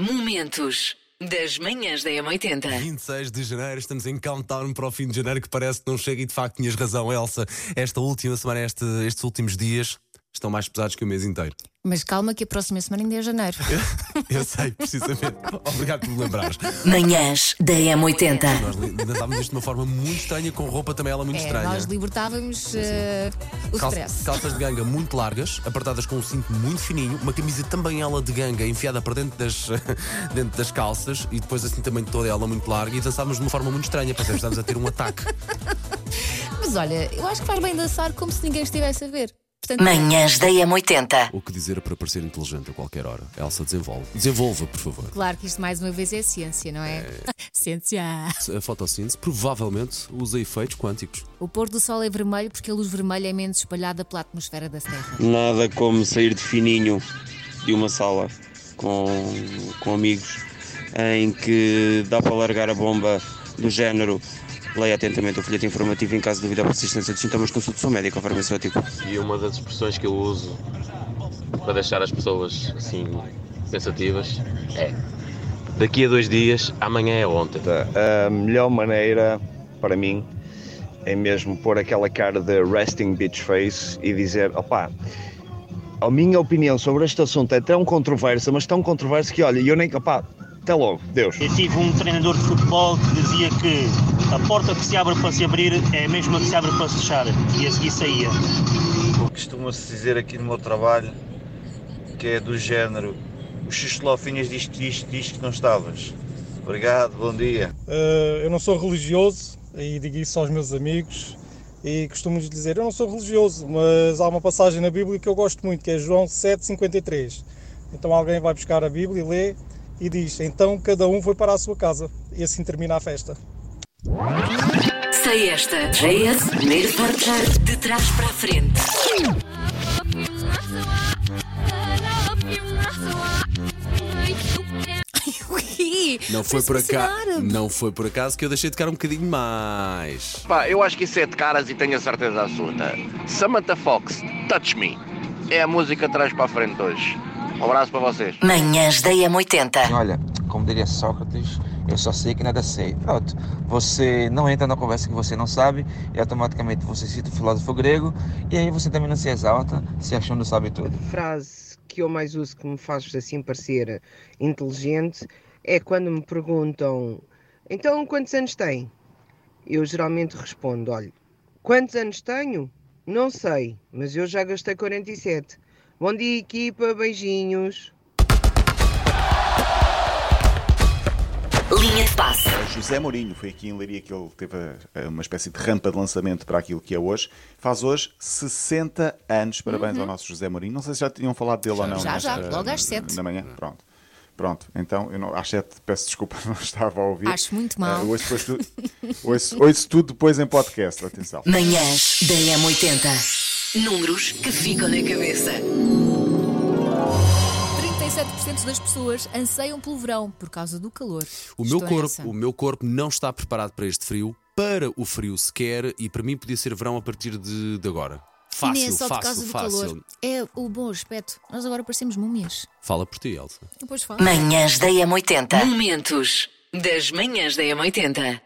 Momentos das manhãs da M80. 26 de janeiro, estamos em countdown para o fim de janeiro, que parece que não chega e de facto tinhas razão, Elsa. Esta última semana, este- estes últimos dias, estão mais pesados que o mês inteiro. Mas calma que a próxima semana ainda é janeiro. Eu sei, precisamente. Obrigado por me lembrares. Manhãs da M80. Nós li- dançámos isto de uma forma muito estranha, com roupa também ela muito É, estranha. nós libertávamos eh, o Cal- stress. calças de ganga muito largas, apertadas com um cinto muito fininho, uma camisa também ela de ganga enfiada para dentro das, dentro das calças e depois assim também toda ela muito larga e dançávamos de uma forma muito estranha, parecemos que estávamos a ter um ataque. Mas olha, eu acho que faz bem dançar como se ninguém estivesse a ver. Portanto, Manhãs da M80. O que dizer para parecer inteligente a qualquer hora? Elsa, desenvolve. Desenvolva, por favor. claro que isto mais uma vez é ciência, não é? ciência. A fotossíntese provavelmente usa efeitos quânticos. O pôr do sol é vermelho porque a luz vermelha é menos espalhada pela atmosfera da Terra. Nada como sair de fininho de uma sala com, com amigos em que dá para largar a bomba do género leia atentamente o folheto informativo em caso de dúvida ou persistência de sintomas consulte o seu médico ou farmacêutico. E uma das expressões que eu uso para deixar as pessoas assim pensativas é daqui a dois dias, amanhã é ontem. A melhor maneira para mim é mesmo pôr aquela cara de resting bitch face e dizer: opá, a minha opinião sobre este assunto é tão controversa, mas tão controversa que olha, eu nem. opá, até logo, Deus. Eu tive um treinador de futebol que dizia que a porta que se abre para se abrir é a mesma que se abre para se fechar. E a seguir saía. Costuma-se dizer aqui no meu trabalho que é do género os xixolofinhas disto, disto, disto que não estavas. Obrigado, bom dia. Uh, eu não sou religioso e digo isso aos meus amigos e costumo-lhes dizer eu não sou religioso, mas há uma passagem na Bíblia que eu gosto muito, que é João 7,53. Então alguém vai buscar a Bíblia e lê e diz, então cada um foi para a sua casa. E assim termina a festa. Sei esta. JS, primeiro portar de trás para a frente. Não foi por acaso, não foi por acaso que eu deixei de tocar um bocadinho mais. Pá, eu acho que isso é de caras e tenho a certeza absoluta. Samantha Fox, Touch Me. É a música que traz para a frente hoje. Um abraço para vocês. Manhãs da M80. Olha, como diria Sócrates, eu só sei que nada sei. Pronto, você não entra na conversa que você não sabe e automaticamente você cita o filósofo grego e aí você também não se exalta se achando sabe tudo. frase que eu mais uso que me faz assim parecer inteligente é quando me perguntam então quantos anos tem? Eu geralmente respondo, olha, quantos anos tenho? Não sei, mas eu já gastei 47. Bom dia equipa, beijinhos. Passe. José Mourinho, foi aqui em Leiria que ele teve eh, uma espécie de rampa de lançamento para aquilo que é hoje. Faz hoje 60 anos. Parabéns ao nosso José Mourinho. Não sei se já tinham falado dele ou não. Uhum. Já, já, nesta- logo às sete. Da manhã, pronto. Pronto, então, eu não, às 7 peço desculpa, não estava a ouvir. Acho muito mal. Eh, ouço, depois tudo, ouço, ouço tudo depois em podcast, atenção. Manhãs da M80. Números que ficam na cabeça. 37% das pessoas anseiam pelo verão por causa do calor. O meu, Estou corpo, nessa. o meu corpo não está preparado para este frio, para o frio sequer, e para mim podia ser verão a partir de, de agora. E nem é Fácil, só por causa fácil, do fácil. calor. É o bom aspecto. Nós agora parecemos múmias. Fala por ti, Elsa. Depois falo. Manhãs da M80. Momentos das manhãs da M80.